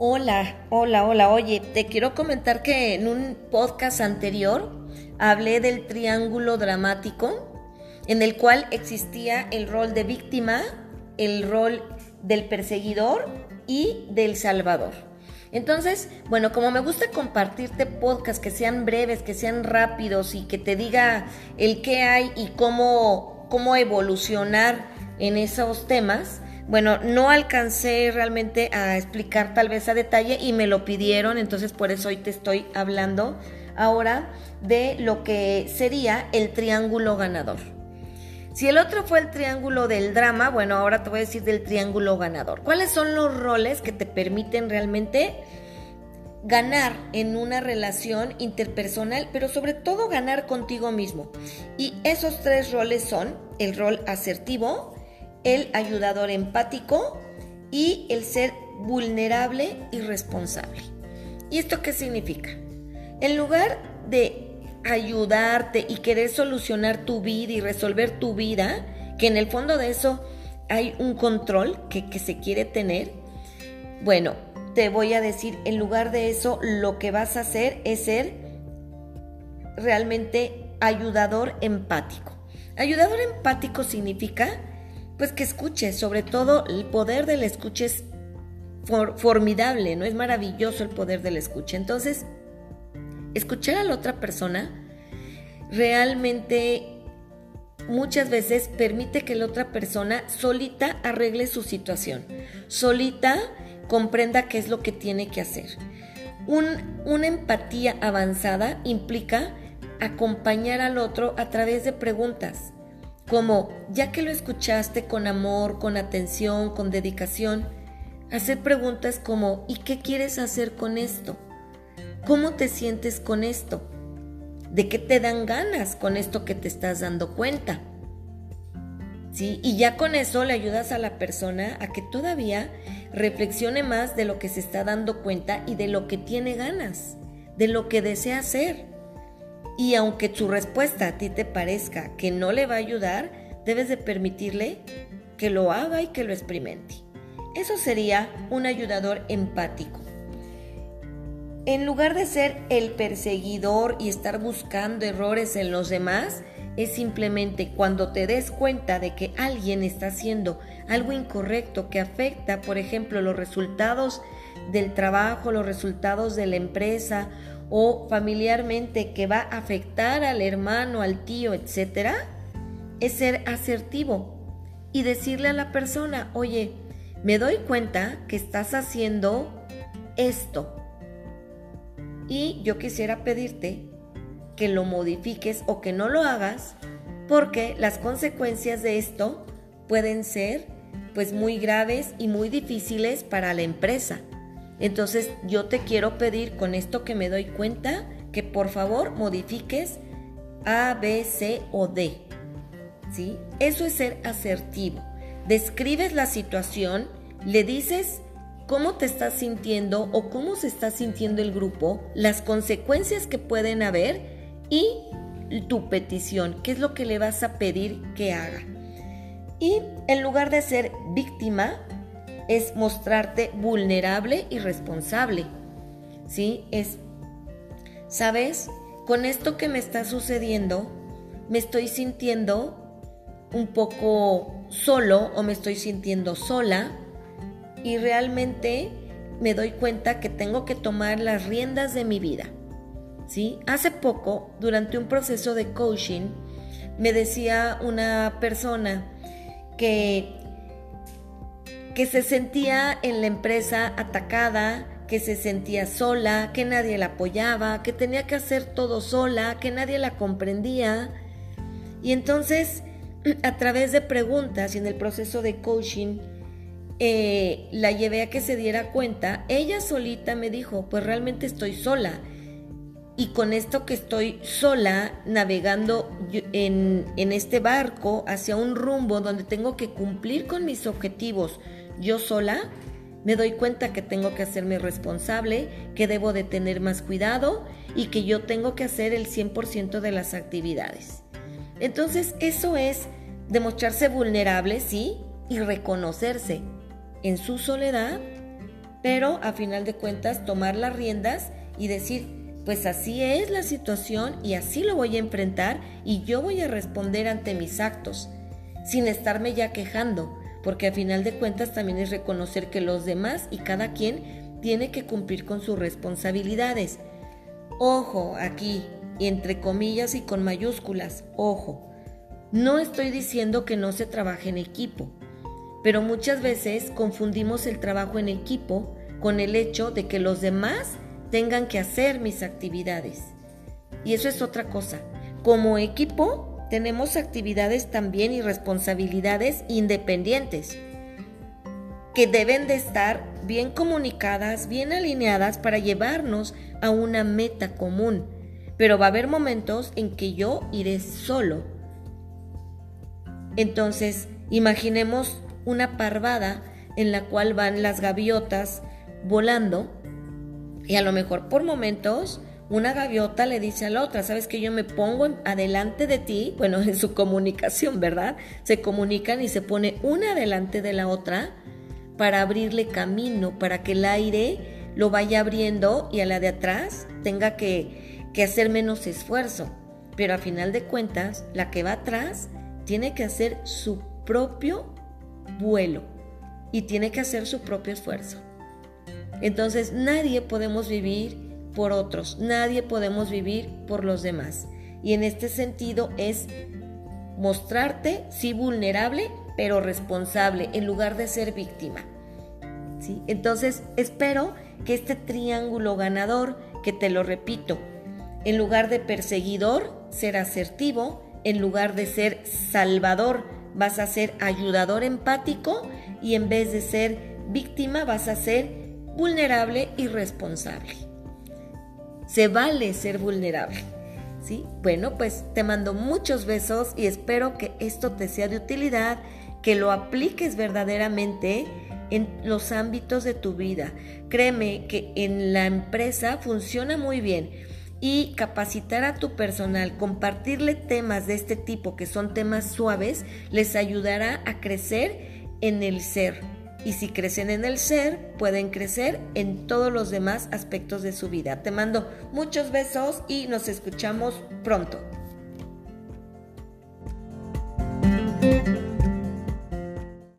Hola, hola, hola. Oye, te quiero comentar que en un podcast anterior hablé del triángulo dramático en el cual existía el rol de víctima, el rol del perseguidor y del salvador. Entonces, bueno, como me gusta compartirte podcasts que sean breves, que sean rápidos y que te diga el qué hay y cómo, cómo evolucionar en esos temas, bueno, no alcancé realmente a explicar tal vez a detalle y me lo pidieron, entonces por eso hoy te estoy hablando ahora de lo que sería el triángulo ganador. Si el otro fue el triángulo del drama, bueno, ahora te voy a decir del triángulo ganador. ¿Cuáles son los roles que te permiten realmente ganar en una relación interpersonal, pero sobre todo ganar contigo mismo? Y esos tres roles son el rol asertivo, el ayudador empático y el ser vulnerable y responsable. ¿Y esto qué significa? En lugar de ayudarte y querer solucionar tu vida y resolver tu vida, que en el fondo de eso hay un control que, que se quiere tener, bueno, te voy a decir, en lugar de eso, lo que vas a hacer es ser realmente ayudador empático. Ayudador empático significa pues que escuche, sobre todo el poder del escuche es formidable, ¿no? Es maravilloso el poder del escuche. Entonces, escuchar a la otra persona realmente muchas veces permite que la otra persona solita arregle su situación, solita comprenda qué es lo que tiene que hacer. una empatía avanzada implica acompañar al otro a través de preguntas, como, ya que lo escuchaste con amor, con atención, con dedicación, hacer preguntas como, ¿y qué quieres hacer con esto? ¿Cómo te sientes con esto? ¿De qué te dan ganas con esto que te estás dando cuenta? ¿Sí? Y ya con eso le ayudas a la persona a que todavía reflexione más de lo que se está dando cuenta y de lo que tiene ganas, de lo que desea hacer. Y aunque su respuesta a ti te parezca que no le va a ayudar, debes de permitirle que lo haga y que lo experimente. Eso sería un ayudador empático. En lugar de ser el perseguidor y estar buscando errores en los demás, es simplemente cuando te des cuenta de que alguien está haciendo algo incorrecto que afecta, por ejemplo, los resultados del trabajo, los resultados de la empresa o familiarmente que va a afectar al hermano, al tío, etcétera, es ser asertivo y decirle a la persona, oye, me doy cuenta que estás haciendo esto y yo quisiera pedirte que lo modifiques o que no lo hagas porque las consecuencias de esto pueden ser pues muy graves y muy difíciles para la empresa. Entonces yo te quiero pedir con esto que me doy cuenta que por favor modifiques A, B, C o D. ¿Sí? Eso es ser asertivo. Describes la situación, le dices cómo te estás sintiendo o cómo se está sintiendo el grupo, las consecuencias que pueden haber y tu petición, qué es lo que le vas a pedir que haga. Y en lugar de ser víctima, es mostrarte vulnerable y responsable. ¿Sí? Es, ¿sabes? Con esto que me está sucediendo, me estoy sintiendo un poco solo o me estoy sintiendo sola y realmente me doy cuenta que tengo que tomar las riendas de mi vida. ¿Sí? Hace poco, durante un proceso de coaching, me decía una persona que que se sentía en la empresa atacada, que se sentía sola, que nadie la apoyaba, que tenía que hacer todo sola, que nadie la comprendía. Y entonces, a través de preguntas y en el proceso de coaching, eh, la llevé a que se diera cuenta. Ella solita me dijo, pues realmente estoy sola. Y con esto que estoy sola navegando en, en este barco hacia un rumbo donde tengo que cumplir con mis objetivos, yo sola me doy cuenta que tengo que hacerme responsable, que debo de tener más cuidado y que yo tengo que hacer el 100% de las actividades. Entonces eso es demostrarse vulnerable, sí, y reconocerse en su soledad pero a final de cuentas tomar las riendas y decir, pues así es la situación y así lo voy a enfrentar y yo voy a responder ante mis actos, sin estarme ya quejando, porque a final de cuentas también es reconocer que los demás y cada quien tiene que cumplir con sus responsabilidades. Ojo aquí, entre comillas y con mayúsculas, ojo, no estoy diciendo que no se trabaje en equipo, pero muchas veces confundimos el trabajo en equipo con el hecho de que los demás tengan que hacer mis actividades. Y eso es otra cosa. Como equipo tenemos actividades también y responsabilidades independientes que deben de estar bien comunicadas, bien alineadas para llevarnos a una meta común. Pero va a haber momentos en que yo iré solo. Entonces, imaginemos una parvada en la cual van las gaviotas volando y a lo mejor por momentos una gaviota le dice a la otra, sabes que yo me pongo adelante de ti, bueno, en su comunicación, ¿verdad? Se comunican y se pone una adelante de la otra para abrirle camino, para que el aire lo vaya abriendo y a la de atrás tenga que, que hacer menos esfuerzo. Pero a final de cuentas, la que va atrás tiene que hacer su propio vuelo y tiene que hacer su propio esfuerzo. Entonces nadie podemos vivir por otros, nadie podemos vivir por los demás. Y en este sentido es mostrarte, sí, vulnerable, pero responsable, en lugar de ser víctima. ¿Sí? Entonces espero que este triángulo ganador, que te lo repito, en lugar de perseguidor, ser asertivo, en lugar de ser salvador, vas a ser ayudador empático y en vez de ser víctima vas a ser vulnerable y responsable. Se vale ser vulnerable. ¿Sí? Bueno, pues te mando muchos besos y espero que esto te sea de utilidad, que lo apliques verdaderamente en los ámbitos de tu vida. Créeme que en la empresa funciona muy bien y capacitar a tu personal, compartirle temas de este tipo que son temas suaves, les ayudará a crecer en el ser. Y si crecen en el ser, pueden crecer en todos los demás aspectos de su vida. Te mando muchos besos y nos escuchamos pronto.